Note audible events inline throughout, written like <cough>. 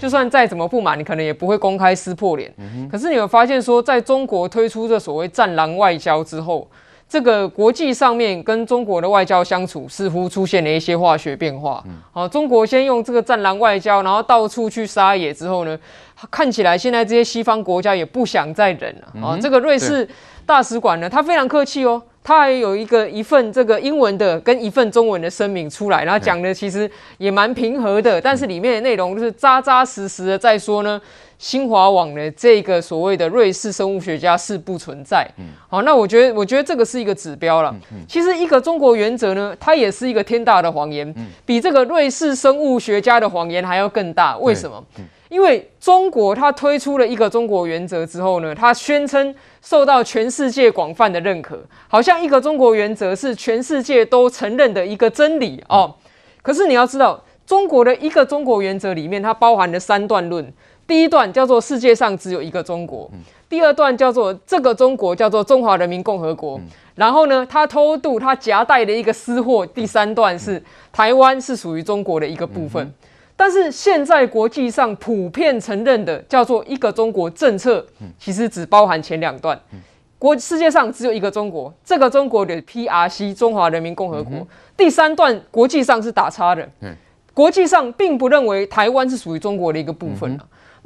就算再怎么不满，你可能也不会公开撕破脸。可是你有发现说，在中国推出这所谓“战狼外交”之后，这个国际上面跟中国的外交相处似乎出现了一些化学变化。好，中国先用这个“战狼外交”，然后到处去撒野之后呢，看起来现在这些西方国家也不想再忍了。啊，这个瑞士大使馆呢，他非常客气哦。他还有一个一份这个英文的跟一份中文的声明出来，然后讲的其实也蛮平和的，但是里面的内容就是扎扎实实的在说呢，新华网的这个所谓的瑞士生物学家是不存在。嗯好，那我觉得我觉得这个是一个指标了。其实一个中国原则呢，它也是一个天大的谎言，比这个瑞士生物学家的谎言还要更大。为什么？因为中国它推出了一个中国原则之后呢，它宣称受到全世界广泛的认可，好像一个中国原则是全世界都承认的一个真理哦。可是你要知道，中国的一个中国原则里面，它包含了三段论。第一段叫做世界上只有一个中国，第二段叫做这个中国叫做中华人民共和国，然后呢，它偷渡它夹带的一个私货。第三段是台湾是属于中国的一个部分。但是现在国际上普遍承认的叫做一个中国政策，其实只包含前两段。国世界上只有一个中国，这个中国的 PRC 中华人民共和国。第三段国际上是打叉的，国际上并不认为台湾是属于中国的一个部分。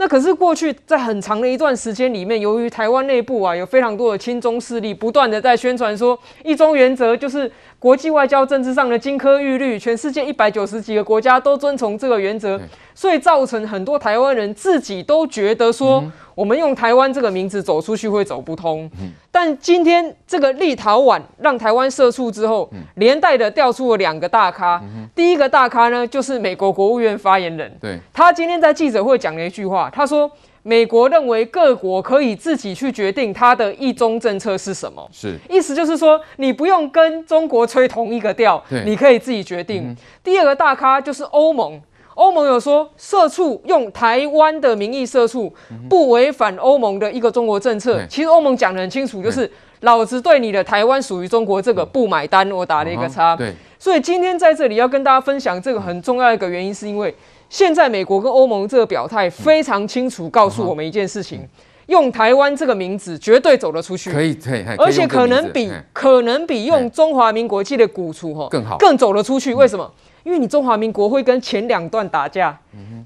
那可是过去在很长的一段时间里面，由于台湾内部啊有非常多的亲中势力，不断的在宣传说一中原则就是。国际外交政治上的金科玉律，全世界一百九十几个国家都遵从这个原则，所以造成很多台湾人自己都觉得说，我们用台湾这个名字走出去会走不通。但今天这个立陶宛让台湾社畜之后，连带的调出了两个大咖。第一个大咖呢，就是美国国务院发言人，对。他今天在记者会讲了一句话，他说。美国认为各国可以自己去决定它的一中政策是什么，是。意思就是说，你不用跟中国吹同一个调，你可以自己决定。嗯、第二个大咖就是欧盟，欧盟有说，社畜用台湾的名义社畜，不违反欧盟的一个中国政策。嗯、其实欧盟讲的很清楚，就是老子对你的台湾属于中国这个不买单，我打了一个叉。对，所以今天在这里要跟大家分享这个很重要的一个原因，是因为。现在美国跟欧盟这个表态非常清楚，告诉我们一件事情：用台湾这个名字绝对走得出去，可以，而且可能比可能比用中华民国记的鼓出哈更好，更走得出去。为什么？因为你中华民国会跟前两段打架，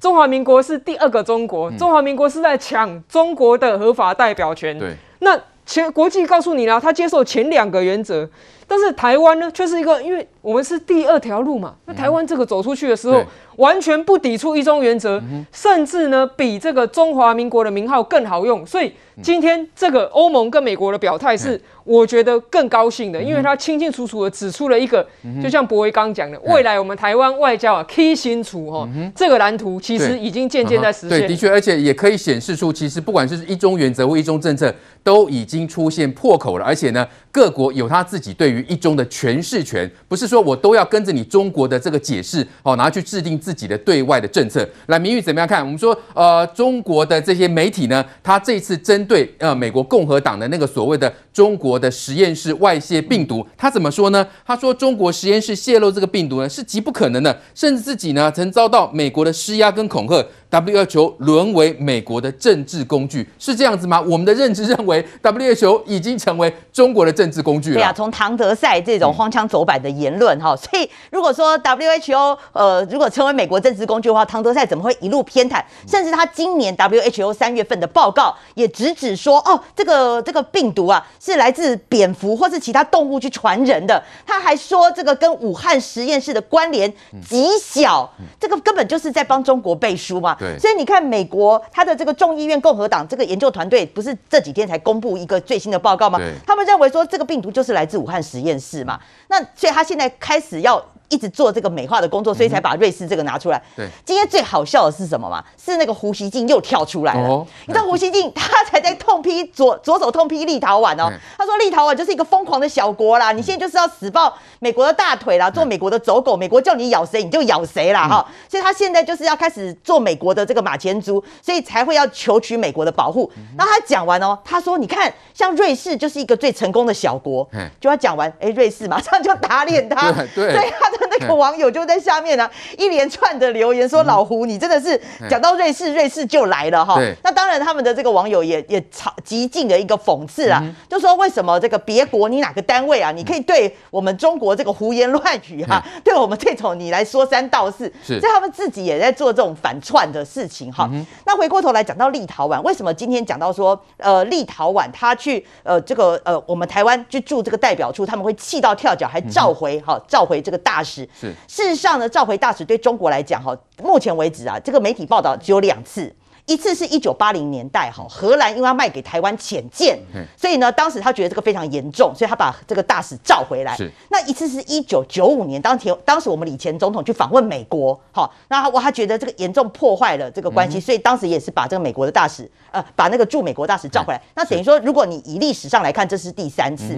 中华民国是第二个中国，中华民国是在抢中国的合法代表权。对，那前国际告诉你了，他接受前两个原则。但是台湾呢，却是一个，因为我们是第二条路嘛。那台湾这个走出去的时候，完全不抵触一中原则，甚至呢，比这个中华民国的名号更好用。所以今天这个欧盟跟美国的表态是，我觉得更高兴的，因为他清清楚楚的指出了一个，就像博威刚讲的，未来我们台湾外交啊，可清楚哈，这个蓝图其实已经渐渐在实现。对，的确，而且也可以显示出，其实不管是一中原则或一中政策，都已经已经出现破口了，而且呢，各国有他自己对于。一中的诠释权，不是说我都要跟着你中国的这个解释哦，然后去制定自己的对外的政策。来，明玉怎么样看？我们说，呃，中国的这些媒体呢，他这次针对呃美国共和党的那个所谓的中国的实验室外泄病毒，他怎么说呢？他说中国实验室泄露这个病毒呢是极不可能的，甚至自己呢曾遭到美国的施压跟恐吓。WHO 沦为美国的政治工具，是这样子吗？我们的认知认为，WHO 已经成为中国的政治工具了。对啊，从唐德赛这种荒腔走板的言论哈，所以如果说 WHO 呃，如果成为美国政治工具的话，唐德赛怎么会一路偏袒？甚至他今年 WHO 三月份的报告也直指说，哦，这个这个病毒啊是来自蝙蝠或是其他动物去传人的。他还说这个跟武汉实验室的关联极小，这个根本就是在帮中国背书嘛。对，所以你看，美国它的这个众议院共和党这个研究团队，不是这几天才公布一个最新的报告吗？他们认为说这个病毒就是来自武汉实验室嘛。那所以他现在开始要。一直做这个美化的工作，所以才把瑞士这个拿出来。对，今天最好笑的是什么吗？是那个胡锡进又跳出来了。你知道胡锡进他才在痛批左左手痛批立陶宛哦。他说立陶宛就是一个疯狂的小国啦，你现在就是要死抱美国的大腿啦，做美国的走狗，美国叫你咬谁你就咬谁啦哈。所以他现在就是要开始做美国的这个马前卒，所以才会要求取美国的保护。然后他讲完哦，他说你看像瑞士就是一个最成功的小国，就要讲完，哎，瑞士马上就打脸他。<laughs> 对，他。的那个网友就在下面呢、啊，一连串的留言说：“老胡，你真的是讲到瑞士，瑞士就来了哈。”那当然，他们的这个网友也也超极尽的一个讽刺啊，就说为什么这个别国你哪个单位啊，你可以对我们中国这个胡言乱语啊，对我们这种你来说三道四，所以他们自己也在做这种反串的事情哈。那回过头来讲到立陶宛，为什么今天讲到说呃立陶宛他去呃这个呃我们台湾去驻这个代表处，他们会气到跳脚，还召回哈召回这个大使。是事实上呢，召回大使对中国来讲哈，目前为止啊，这个媒体报道只有两次。一次是一九八零年代，哈，荷兰因为要卖给台湾潜舰，所以呢，当时他觉得这个非常严重，所以他把这个大使召回来。是，那一次是一九九五年，当前当时我们李前总统去访问美国，哈，那他他觉得这个严重破坏了这个关系，所以当时也是把这个美国的大使，呃，把那个驻美国大使召回来。那等于说，如果你以历史上来看，这是第三次。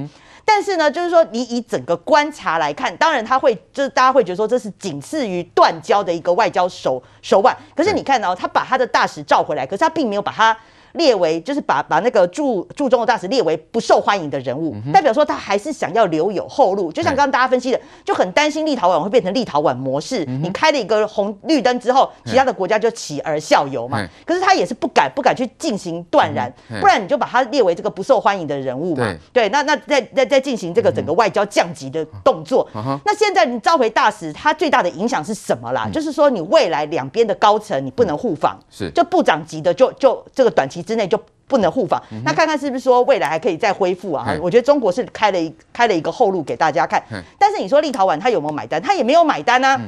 但是呢，就是说，你以整个观察来看，当然他会，就是大家会觉得说，这是仅次于断交的一个外交手手腕。可是你看到、哦、他把他的大使召回来，可是他并没有把他。列为就是把把那个驻驻中国大使列为不受欢迎的人物，代表说他还是想要留有后路。就像刚刚大家分析的，就很担心立陶宛会变成立陶宛模式。你开了一个红绿灯之后，其他的国家就起而效尤嘛。可是他也是不敢不敢去进行断然，不然你就把他列为这个不受欢迎的人物嘛。对，那那再再再进行这个整个外交降级的动作。那现在你召回大使，他最大的影响是什么啦？就是说你未来两边的高层你不能互访，是就部长级的就就这个短期。之内就不能互访，那看看是不是说未来还可以再恢复啊？我觉得中国是开了一开了一个后路给大家看，但是你说立陶宛他有没有买单？他也没有买单啊。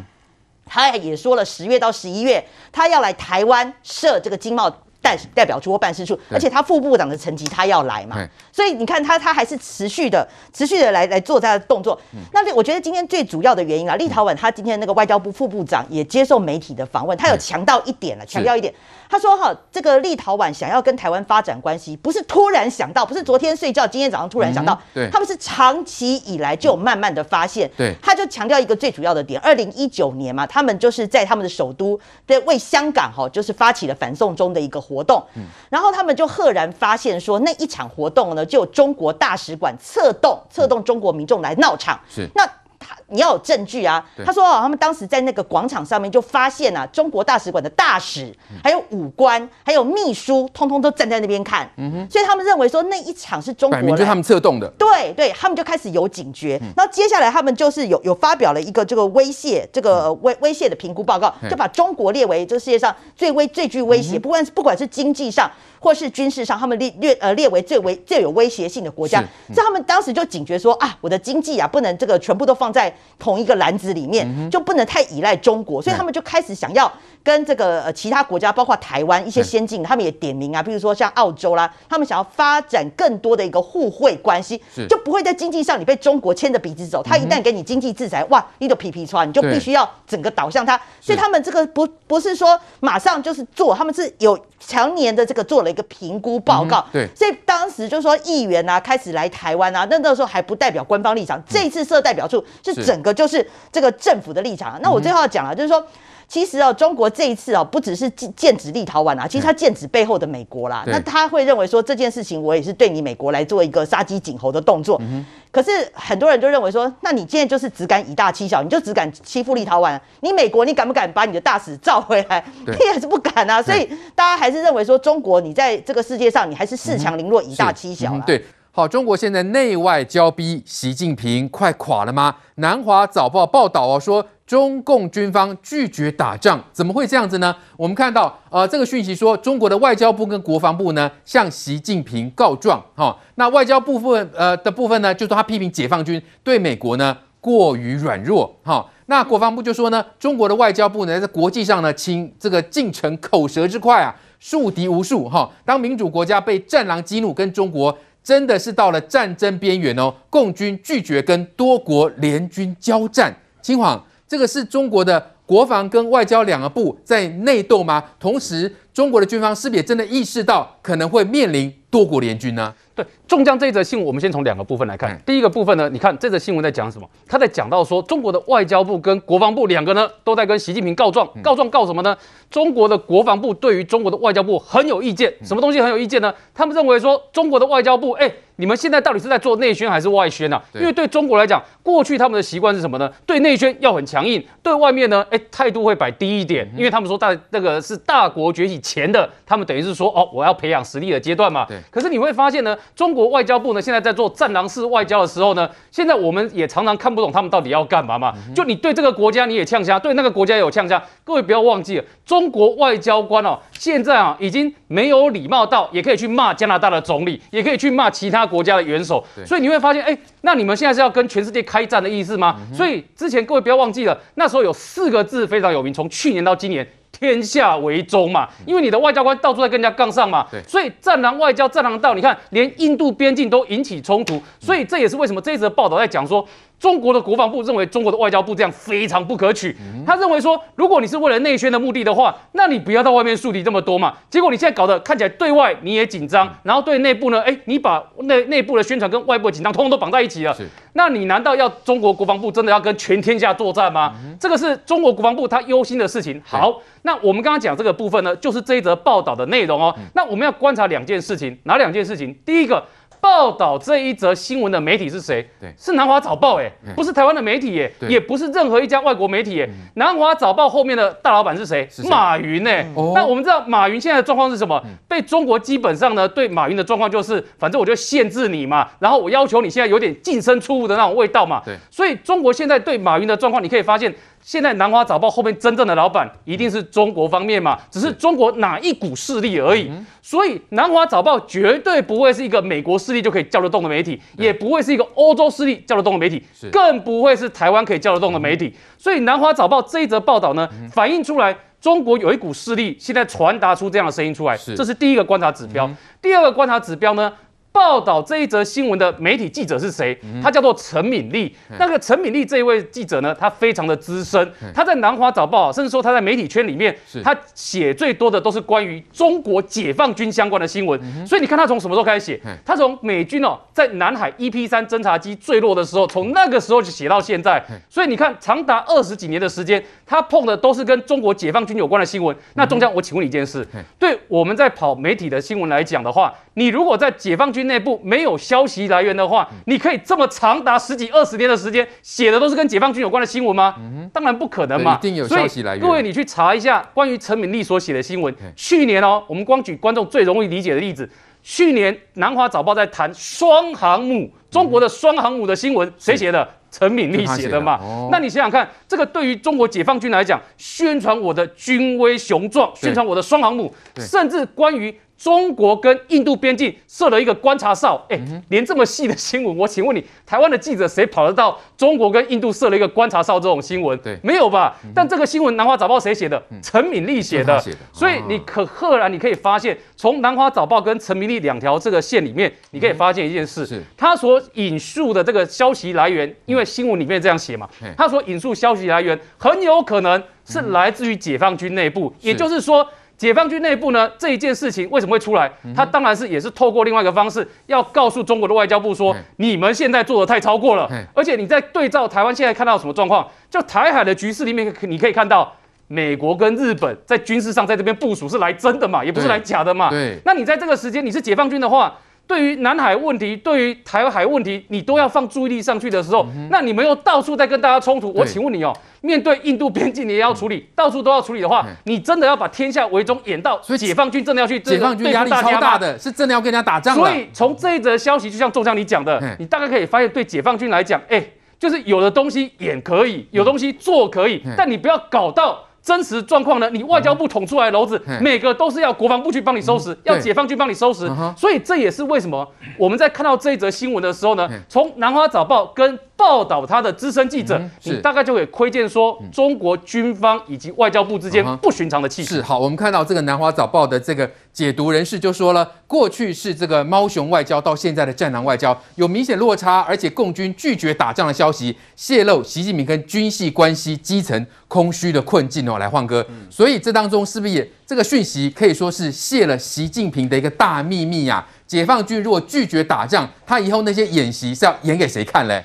他也说了，十月到十一月他要来台湾设这个经贸。代代表处或办事处，而且他副部长的层级他要来嘛，所以你看他他还是持续的持续的来来做他的动作。那我觉得今天最主要的原因啊，立陶宛他今天那个外交部副部长也接受媒体的访问，他有强调一点了，强调一点，他说哈，这个立陶宛想要跟台湾发展关系，不是突然想到，不是昨天睡觉，今天早上突然想到，对，他们是长期以来就慢慢的发现，对，他就强调一个最主要的点，二零一九年嘛，他们就是在他们的首都在为香港哈，就是发起了反送中的一个。活动，然后他们就赫然发现说，那一场活动呢，就有中国大使馆策动策动中国民众来闹场。是那。他你要有证据啊！他说哦，他们当时在那个广场上面就发现啊，中国大使馆的大使、还有武官、还有秘书，通通都站在那边看。嗯哼，所以他们认为说那一场是中国，摆明就他们策动的。对对，他们就开始有警觉。然后接下来他们就是有有发表了一个这个威胁这个威威胁的评估报告，就把中国列为这个世界上最威最具威胁，不管是不管是经济上。或是军事上，他们列列呃列为最为最有威胁性的国家，所以他们当时就警觉说啊，我的经济啊不能这个全部都放在同一个篮子里面，嗯、就不能太依赖中国，所以他们就开始想要跟这个呃其他国家，包括台湾一些先进，他们也点名啊，比如说像澳洲啦，他们想要发展更多的一个互惠关系，就不会在经济上你被中国牵着鼻子走，他一旦给你经济制裁，哇，你的皮皮穿，你就必须要整个倒向他，所以他们这个不不是说马上就是做，他们是有常年的这个做了。一个评估报告，对，所以当时就说议员啊开始来台湾啊，那那时候还不代表官方立场，这一次设代表处是整个就是这个政府的立场。那我最后要讲了，就是说。其实哦，中国这一次哦，不只是剑指立陶宛啊，其实他剑指背后的美国啦。那他会认为说，这件事情，我也是对你美国来做一个杀鸡儆猴的动作。嗯、可是很多人就认为说，那你现在就是只敢以大欺小，你就只敢欺负立陶宛。你美国，你敢不敢把你的大使召回来？<laughs> 你也是不敢啊。所以大家还是认为说，中国你在这个世界上，你还是恃强凌弱，以大欺小、嗯嗯。对，好，中国现在内外交逼，习近平快垮了吗？南华早报报道哦，说。中共军方拒绝打仗，怎么会这样子呢？我们看到，呃，这个讯息说，中国的外交部跟国防部呢，向习近平告状，哈、那外交部分，呃的部分呢，就说他批评解放军对美国呢过于软弱，哈、那国防部就说呢，中国的外交部呢，在国际上呢，请这个进程口舌之快啊，树敌无数，哈、哦，当民主国家被战狼激怒，跟中国真的是到了战争边缘哦，共军拒绝跟多国联军交战，金黄。这个是中国的国防跟外交两个部在内斗吗？同时，中国的军方是不是也真的意识到可能会面临多国联军呢？对，中将这一则新闻，我们先从两个部分来看。第一个部分呢，你看这则新闻在讲什么？他在讲到说，中国的外交部跟国防部两个呢，都在跟习近平告状，告状告什么呢？中国的国防部对于中国的外交部很有意见，什么东西很有意见呢？他们认为说，中国的外交部，哎。你们现在到底是在做内宣还是外宣呢？因为对中国来讲，过去他们的习惯是什么呢？对内宣要很强硬，对外面呢，哎，态度会摆低一点，因为他们说大那个是大国崛起前的，他们等于是说哦，我要培养实力的阶段嘛。对。可是你会发现呢，中国外交部呢现在在做战狼式外交的时候呢，现在我们也常常看不懂他们到底要干嘛嘛。就你对这个国家你也呛声，对那个国家也有呛声。各位不要忘记了，中国外交官哦，现在啊已经没有礼貌到也可以去骂加拿大的总理，也可以去骂其他国家的元首。所以你会发现，哎，那你们现在是要跟全世界开战的意思吗？嗯、所以之前各位不要忘记了，那时候有四个字非常有名，从去年到今年，天下为中嘛，因为你的外交官到处在跟人家杠上嘛，所以战狼外交、战狼道，你看连印度边境都引起冲突，所以这也是为什么这一则报道在讲说。中国的国防部认为中国的外交部这样非常不可取。他认为说，如果你是为了内宣的目的的话，那你不要到外面树敌这么多嘛。结果你现在搞得看起来对外你也紧张，然后对内部呢，哎，你把内内部的宣传跟外部的紧张通通都绑在一起了。那你难道要中国国防部真的要跟全天下作战吗？这个是中国国防部他忧心的事情。好，那我们刚刚讲这个部分呢，就是这一则报道的内容哦。那我们要观察两件事情，哪两件事情？第一个。报道这一则新闻的媒体是谁？对，是南华早报，哎，不是台湾的媒体，耶，也不是任何一家外国媒体，耶。南华早报后面的大老板是谁？是马云，哎。那我们知道马云现在的状况是什么？被中国基本上呢，对马云的状况就是，反正我就限制你嘛，然后我要求你现在有点净身出户的那种味道嘛。对，所以中国现在对马云的状况，你可以发现。现在南华早报后面真正的老板一定是中国方面嘛？只是中国哪一股势力而已。所以南华早报绝对不会是一个美国势力就可以叫得动的媒体，也不会是一个欧洲势力叫得动的媒体，更不会是台湾可以叫得动的媒体。所以南华早报这一则报道呢，反映出来中国有一股势力现在传达出这样的声音出来，这是第一个观察指标。第二个观察指标呢？报道这一则新闻的媒体记者是谁？他叫做陈敏丽。那个陈敏丽这一位记者呢，他非常的资深，他在南华早报，甚至说他在媒体圈里面，他写最多的都是关于中国解放军相关的新闻。所以你看他从什么时候开始写？他从美军哦在南海 EP 三侦察机坠落的时候，从那个时候就写到现在。所以你看，长达二十几年的时间，他碰的都是跟中国解放军有关的新闻。那中将，我请问你一件事：对我们在跑媒体的新闻来讲的话，你如果在解放军内部没有消息来源的话，你可以这么长达十几二十年的时间写的都是跟解放军有关的新闻吗？当然不可能嘛。一定有消息来源。各位，你去查一下关于陈敏丽所写的新闻。去年哦，我们光举观众最容易理解的例子，去年南华早报在谈双航母，中国的双航母的新闻，谁写的？陈敏丽写的嘛。那你想想看，这个对于中国解放军来讲，宣传我的军威雄壮，宣传我的双航母，甚至关于。中国跟印度边境设了一个观察哨，哎，连这么细的新闻，我请问你，台湾的记者谁跑得到中国跟印度设了一个观察哨这种新闻？对，没有吧？但这个新闻南华早报谁写的？陈敏丽写的。所以你可赫然你可以发现，从南华早报跟陈敏丽两条这个线里面，你可以发现一件事，是。他所引述的这个消息来源，因为新闻里面这样写嘛，他所引述消息来源很有可能是来自于解放军内部，也就是说。解放军内部呢，这一件事情为什么会出来？他当然是也是透过另外一个方式，要告诉中国的外交部说，你们现在做的太超过了。而且你在对照台湾现在看到什么状况？就台海的局势里面，你可以看到美国跟日本在军事上在这边部署是来真的嘛，也不是来假的嘛。对。那你在这个时间你是解放军的话，对于南海问题，对于台海问题，你都要放注意力上去的时候，那你们又到处在跟大家冲突。我请问你哦。面对印度边境，你也要处理，到处都要处理的话，你真的要把天下为中演到，所以解放军真的要去，解放军压力超大的，是真的要跟人家打仗。所以从这一则消息，就像仲相你讲的，你大概可以发现，对解放军来讲，哎，就是有的东西演可以，有东西做可以，但你不要搞到。真实状况呢？你外交部捅出来的篓子，每个都是要国防部去帮你收拾，要解放军帮你收拾。所以这也是为什么我们在看到这一则新闻的时候呢，从南华早报跟报道他的资深记者，嗯、你大概就可以窥见说中国军方以及外交部之间不寻常的气势。是好，我们看到这个南华早报的这个解读人士就说了，过去是这个猫熊外交，到现在的战狼外交有明显落差，而且共军拒绝打仗的消息泄露，习近平跟军系关系基层空虚的困境哦。来，换歌，嗯、所以这当中是不是也这个讯息可以说是泄了习近平的一个大秘密呀、啊？解放军如果拒绝打仗，他以后那些演习是要演给谁看嘞？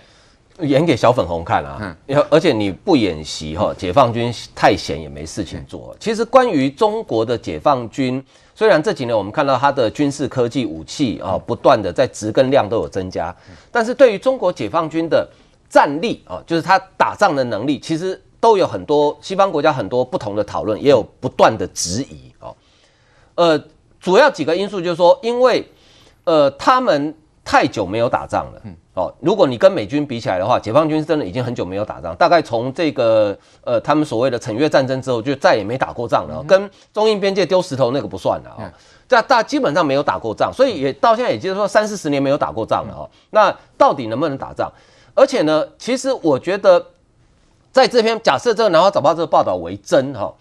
演给小粉红看啊！嗯，而且你不演习哈，解放军太闲也没事情做。其实关于中国的解放军，虽然这几年我们看到它的军事科技武器啊，不断的在质跟量都有增加，但是对于中国解放军的战力啊，就是他打仗的能力，其实都有很多西方国家很多不同的讨论，也有不断的质疑啊。呃，主要几个因素就是说，因为呃他们太久没有打仗了。嗯哦，如果你跟美军比起来的话，解放军真的已经很久没有打仗，大概从这个呃他们所谓的惩越战争之后，就再也没打过仗了。跟中印边界丢石头那个不算了啊，这大基本上没有打过仗，所以也到现在也就是说三四十年没有打过仗了哦。那到底能不能打仗？而且呢，其实我觉得在这篇假设这个南华早报这个报道为真哈，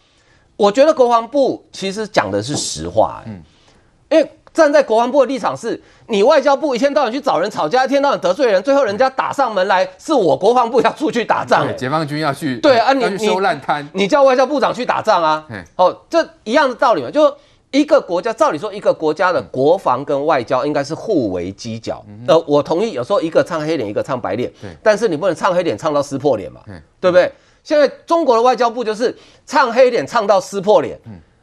我觉得国防部其实讲的是实话，嗯，因为。站在国防部的立场是，你外交部一天到晚去找人吵架，一天到晚得罪人，最后人家打上门来，是我国防部要出去打仗，解放军要去对啊，你收烂摊，你你叫外交部长去打仗啊？哦，这一样的道理嘛，就一个国家，照理说一个国家的国防跟外交应该是互为犄角。呃，我同意，有时候一个唱黑脸，一个唱白脸，但是你不能唱黑脸唱到撕破脸嘛，对不对？现在中国的外交部就是唱黑脸唱到撕破脸，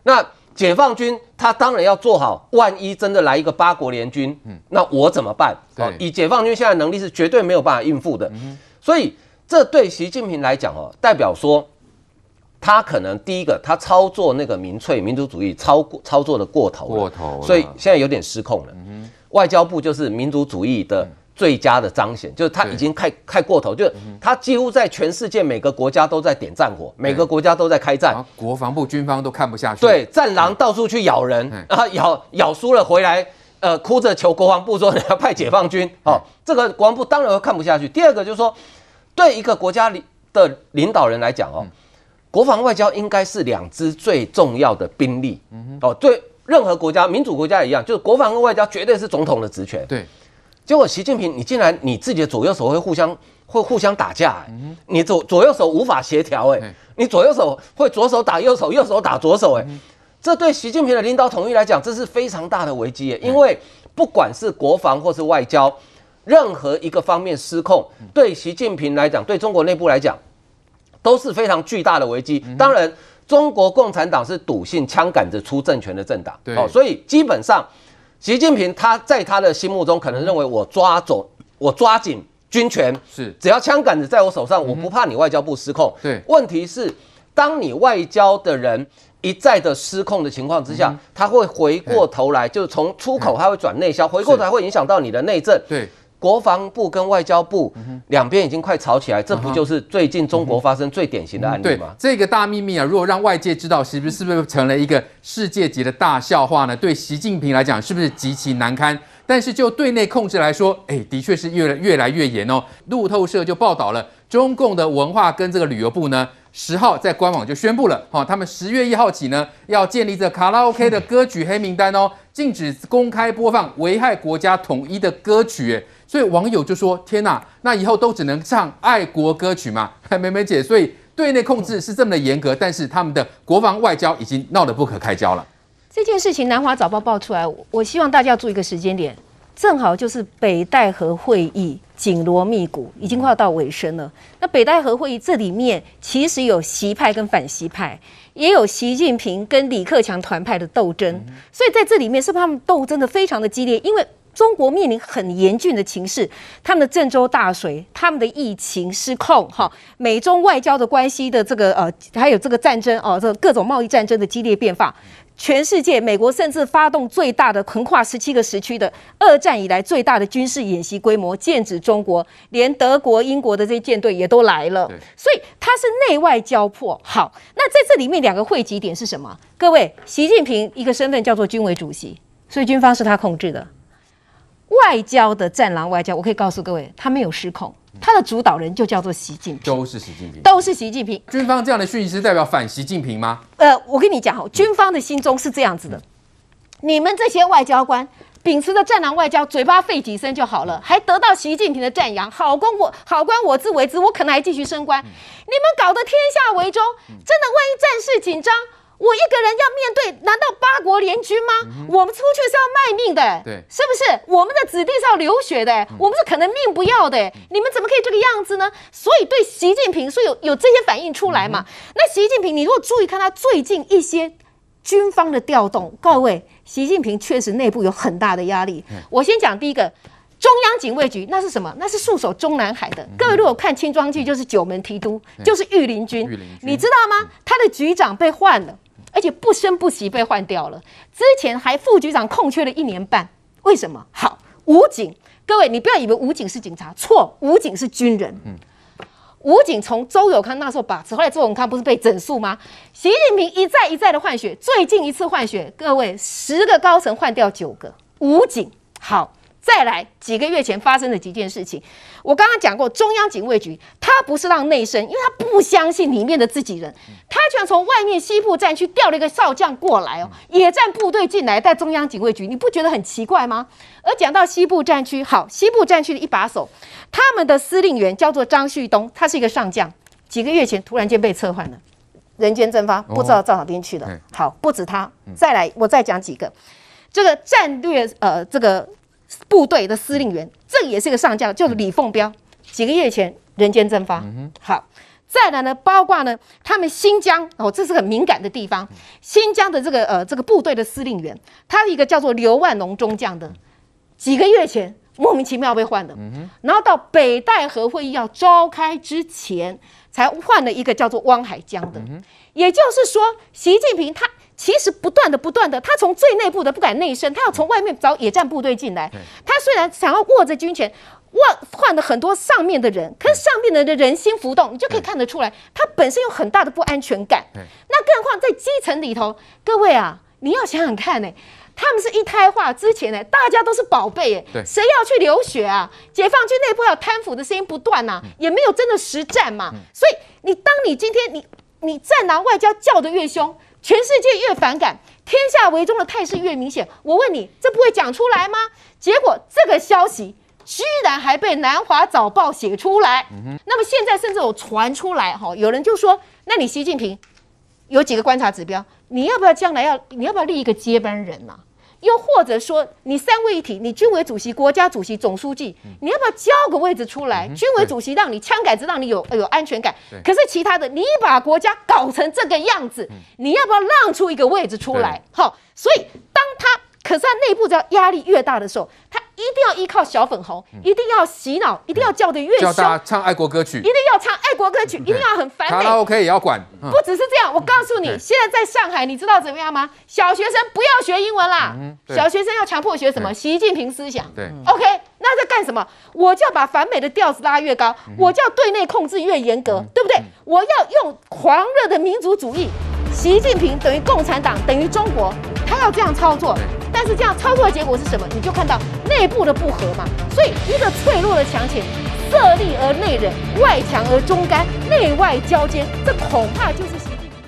那。解放军他当然要做好，万一真的来一个八国联军，嗯，那我怎么办？哦，以解放军现在能力是绝对没有办法应付的，所以这对习近平来讲哦，代表说他可能第一个他操作那个民粹民族主义操操作的过头，过头，所以现在有点失控了。外交部就是民族主义的。最佳的彰显就是他已经开开过头，就是他几乎在全世界每个国家都在点战火，每个国家都在开战，国防部军方都看不下去。对，战狼到处去咬人，然后咬咬输了回来，呃，哭着求国防部说你要派解放军。哦，这个国防部当然会看不下去。第二个就是说，对一个国家里的领导人来讲哦，国防外交应该是两支最重要的兵力。哦，对任何国家民主国家一样，就是国防跟外交绝对是总统的职权。对。结果习近平，你竟然你自己的左右手会互相会互相打架，欸，你左左右手无法协调，哎，你左右手会左手打右手，右手打左手，哎，这对习近平的领导统一来讲，这是非常大的危机，因为不管是国防或是外交，任何一个方面失控，对习近平来讲，对中国内部来讲，都是非常巨大的危机。当然，中国共产党是笃信枪杆子出政权的政党，哦，所以基本上。习近平他在他的心目中可能认为我抓走，我抓紧军权是，只要枪杆子在我手上，我不怕你外交部失控。对，问题是当你外交的人一再的失控的情况之下，他会回过头来，就是从出口他会转内销，回过头来会影响到你的内政。对。国防部跟外交部两边已经快吵起来，这不就是最近中国发生最典型的案例吗？对，这个大秘密啊，如果让外界知道，是不是是不是成了一个世界级的大笑话呢？对习近平来讲，是不是极其难堪？但是就对内控制来说，哎，的确是越来越来越严哦。路透社就报道了，中共的文化跟这个旅游部呢，十号在官网就宣布了，哈，他们十月一号起呢，要建立这卡拉 OK 的歌曲黑名单哦，禁止公开播放危害国家统一的歌曲。所以网友就说：“天哪，那以后都只能唱爱国歌曲吗？” <laughs> 梅梅姐，所以对内控制是这么的严格，但是他们的国防外交已经闹得不可开交了。这件事情南华早报爆出来，我希望大家要注意一个时间点，正好就是北戴河会议紧锣密鼓，已经快要到尾声了。那北戴河会议这里面其实有习派跟反习派，也有习近平跟李克强团派的斗争，所以在这里面是不是他们斗争的非常的激烈？因为中国面临很严峻的情势，他们的郑州大水，他们的疫情失控，哈，美中外交的关系的这个呃，还有这个战争哦，这个各种贸易战争的激烈变化，全世界，美国甚至发动最大的横跨十七个时区的二战以来最大的军事演习规模，剑指中国，连德国、英国的这些舰队也都来了，所以它是内外交迫。好，那在这里面两个汇集点是什么？各位，习近平一个身份叫做军委主席，所以军方是他控制的。外交的战狼外交，我可以告诉各位，他没有失控，他的主导人就叫做习近平，都是习近平，都是习近平。军方这样的讯息是代表反习近平吗？呃，我跟你讲哦，军方的心中是这样子的，嗯、你们这些外交官。秉持着战狼外交，嘴巴废几声就好了，还得到习近平的赞扬，好官我好官我自为之，我可能还继续升官。嗯、你们搞得天下为中，真的万一战事紧张，我一个人要面对，难道八国联军吗？嗯、我们出去是要卖命的，对，是不是？我们的子弟是要流血的，嗯、我们是可能命不要的，你们怎么可以这个样子呢？所以对习近平所以有有这些反应出来嘛？嗯、那习近平，你如果注意看他最近一些。军方的调动，各位，习近平确实内部有很大的压力。我先讲第一个，中央警卫局那是什么？那是戍守中南海的。各位如果看清装剧，就是九门提督，就是御林军。你知道吗？他的局长被换了，而且不声不息被换掉了。之前还副局长空缺了一年半，为什么？好，武警，各位你不要以为武警是警察，错，武警是军人。武警从周永康那时候把持，后来周永康不是被整肃吗？习近平一再一再的换血，最近一次换血，各位十个高层换掉九个武警，好。再来几个月前发生的几件事情，我刚刚讲过，中央警卫局他不是让内生，因为他不相信里面的自己人，他居然从外面西部战区调了一个少将过来哦，野战部队进来带中央警卫局，你不觉得很奇怪吗？而讲到西部战区，好，西部战区的一把手，他们的司令员叫做张旭东，他是一个上将，几个月前突然间被撤换了，人间蒸发，不知道到哪边去了。好，不止他，再来，我再讲几个，这个战略呃，这个。部队的司令员，这个也是一个上将，就是李凤标，几个月前人间蒸发。好，再来呢，包括呢，他们新疆哦，这是很敏感的地方，新疆的这个呃这个部队的司令员，他一个叫做刘万龙中将的，几个月前莫名其妙被换的，然后到北戴河会议要召开之前，才换了一个叫做汪海江的，也就是说，习近平他。其实不断的、不断的，他从最内部的不敢内生，他要从外面找野战部队进来。他虽然想要握着军权，换换了很多上面的人，可是上面的人人心浮动，你就可以看得出来，他本身有很大的不安全感。那更何况在基层里头，各位啊，你要想想看呢，他们是一胎化之前呢，大家都是宝贝哎，谁要去流血啊？解放军内部要贪腐的声音不断呐，也没有真的实战嘛。所以你当你今天你你战狼外交叫得越凶。全世界越反感，天下为中的态势越明显。我问你，这不会讲出来吗？结果这个消息居然还被南华早报写出来。那么现在甚至有传出来，哈，有人就说：那你习近平有几个观察指标？你要不要将来要？你要不要立一个接班人呢、又或者说，你三位一体，你军委主席、国家主席、总书记，你要不要交个位置出来？军委主席让你枪杆子，让你有有安全感。可是其他的，你把国家搞成这个样子，你要不要让出一个位置出来？好，所以当他，可是他内部只要压力越大的时候，他。一定要依靠小粉红，一定要洗脑，一定要叫的越凶，叫大家唱爱国歌曲，一定要唱爱国歌曲，一定要很反美。卡拉 OK 也要管，不只是这样。我告诉你，现在在上海，你知道怎么样吗？小学生不要学英文啦，小学生要强迫学什么？习近平思想。对，OK，那在干什么？我就要把反美的调子拉越高，我就要对内控制越严格，对不对？我要用狂热的民族主义。习近平等于共产党，等于中国，他要这样操作。但是这样操作的结果是什么？你就看到内部的不和嘛。所以一个脆弱的强权，色厉而内荏，外强而中干，内外交煎，这恐怕就是。